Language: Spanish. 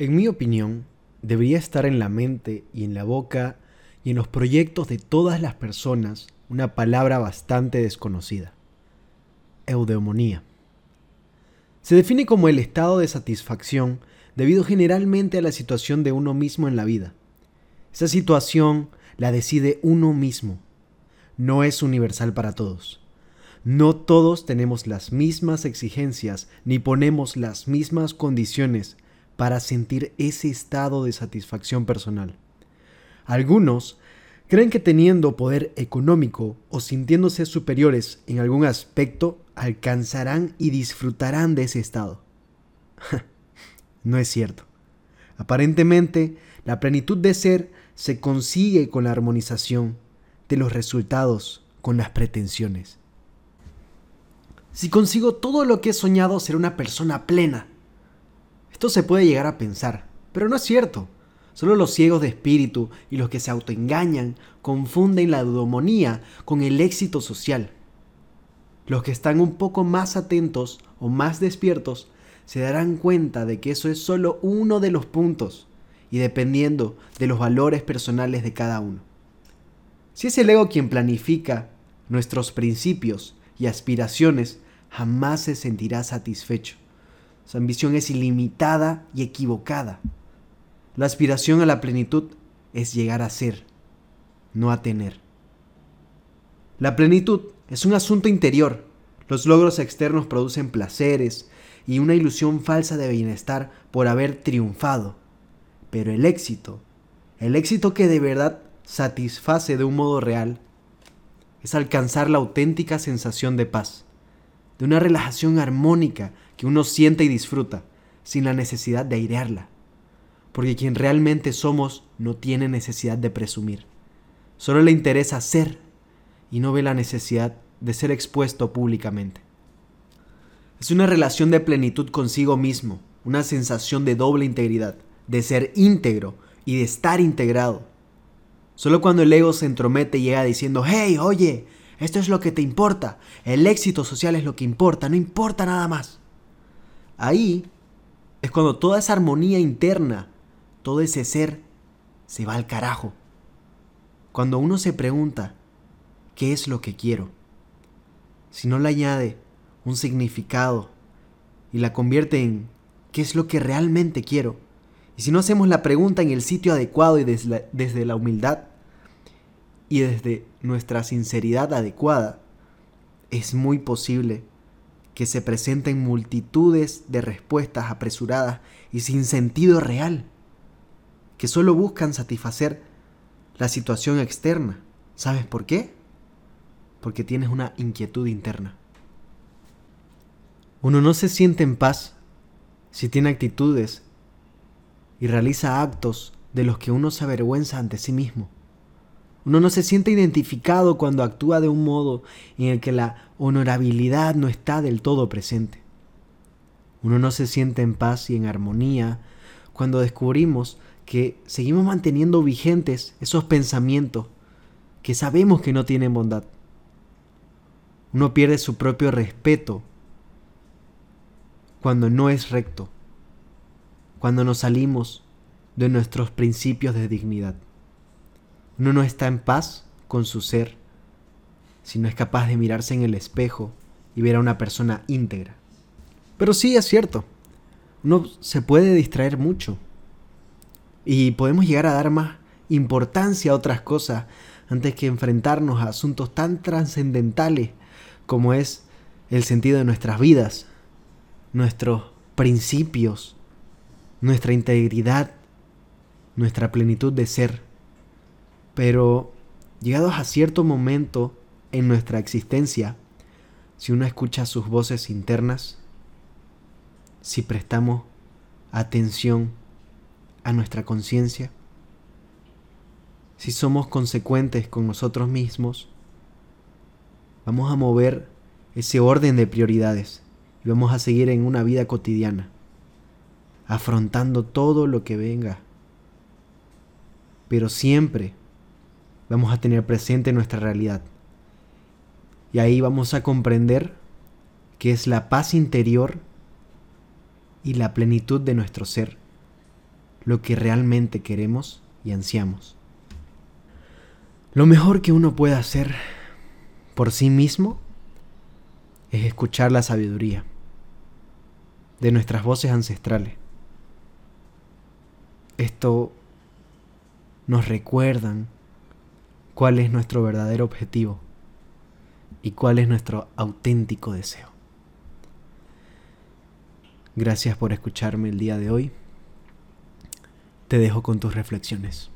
En mi opinión, debería estar en la mente y en la boca y en los proyectos de todas las personas una palabra bastante desconocida. Eudemonía. Se define como el estado de satisfacción debido generalmente a la situación de uno mismo en la vida. Esa situación la decide uno mismo. No es universal para todos. No todos tenemos las mismas exigencias ni ponemos las mismas condiciones para sentir ese estado de satisfacción personal. Algunos creen que teniendo poder económico o sintiéndose superiores en algún aspecto alcanzarán y disfrutarán de ese estado. no es cierto. Aparentemente, la plenitud de ser se consigue con la armonización de los resultados con las pretensiones. Si consigo todo lo que he soñado, ser una persona plena. Esto se puede llegar a pensar, pero no es cierto. Solo los ciegos de espíritu y los que se autoengañan confunden la dudomonía con el éxito social. Los que están un poco más atentos o más despiertos se darán cuenta de que eso es solo uno de los puntos y dependiendo de los valores personales de cada uno. Si es el ego quien planifica nuestros principios y aspiraciones, jamás se sentirá satisfecho. Su ambición es ilimitada y equivocada. La aspiración a la plenitud es llegar a ser, no a tener. La plenitud es un asunto interior. Los logros externos producen placeres y una ilusión falsa de bienestar por haber triunfado. Pero el éxito, el éxito que de verdad satisface de un modo real, es alcanzar la auténtica sensación de paz, de una relajación armónica que uno siente y disfruta, sin la necesidad de airearla. Porque quien realmente somos no tiene necesidad de presumir. Solo le interesa ser y no ve la necesidad de ser expuesto públicamente. Es una relación de plenitud consigo mismo, una sensación de doble integridad, de ser íntegro y de estar integrado, Solo cuando el ego se entromete llega diciendo, hey, oye, esto es lo que te importa, el éxito social es lo que importa, no importa nada más. Ahí es cuando toda esa armonía interna, todo ese ser, se va al carajo. Cuando uno se pregunta, ¿qué es lo que quiero? Si no le añade un significado y la convierte en ¿qué es lo que realmente quiero? Y si no hacemos la pregunta en el sitio adecuado y desde la, desde la humildad, y desde nuestra sinceridad adecuada, es muy posible que se presenten multitudes de respuestas apresuradas y sin sentido real, que solo buscan satisfacer la situación externa. ¿Sabes por qué? Porque tienes una inquietud interna. Uno no se siente en paz si tiene actitudes y realiza actos de los que uno se avergüenza ante sí mismo. Uno no se siente identificado cuando actúa de un modo en el que la honorabilidad no está del todo presente. Uno no se siente en paz y en armonía cuando descubrimos que seguimos manteniendo vigentes esos pensamientos que sabemos que no tienen bondad. Uno pierde su propio respeto cuando no es recto, cuando nos salimos de nuestros principios de dignidad. Uno no está en paz con su ser si no es capaz de mirarse en el espejo y ver a una persona íntegra. Pero sí es cierto, uno se puede distraer mucho y podemos llegar a dar más importancia a otras cosas antes que enfrentarnos a asuntos tan trascendentales como es el sentido de nuestras vidas, nuestros principios, nuestra integridad, nuestra plenitud de ser. Pero llegados a cierto momento en nuestra existencia, si uno escucha sus voces internas, si prestamos atención a nuestra conciencia, si somos consecuentes con nosotros mismos, vamos a mover ese orden de prioridades y vamos a seguir en una vida cotidiana, afrontando todo lo que venga, pero siempre vamos a tener presente nuestra realidad. Y ahí vamos a comprender que es la paz interior y la plenitud de nuestro ser, lo que realmente queremos y ansiamos. Lo mejor que uno puede hacer por sí mismo es escuchar la sabiduría de nuestras voces ancestrales. Esto nos recuerdan cuál es nuestro verdadero objetivo y cuál es nuestro auténtico deseo. Gracias por escucharme el día de hoy. Te dejo con tus reflexiones.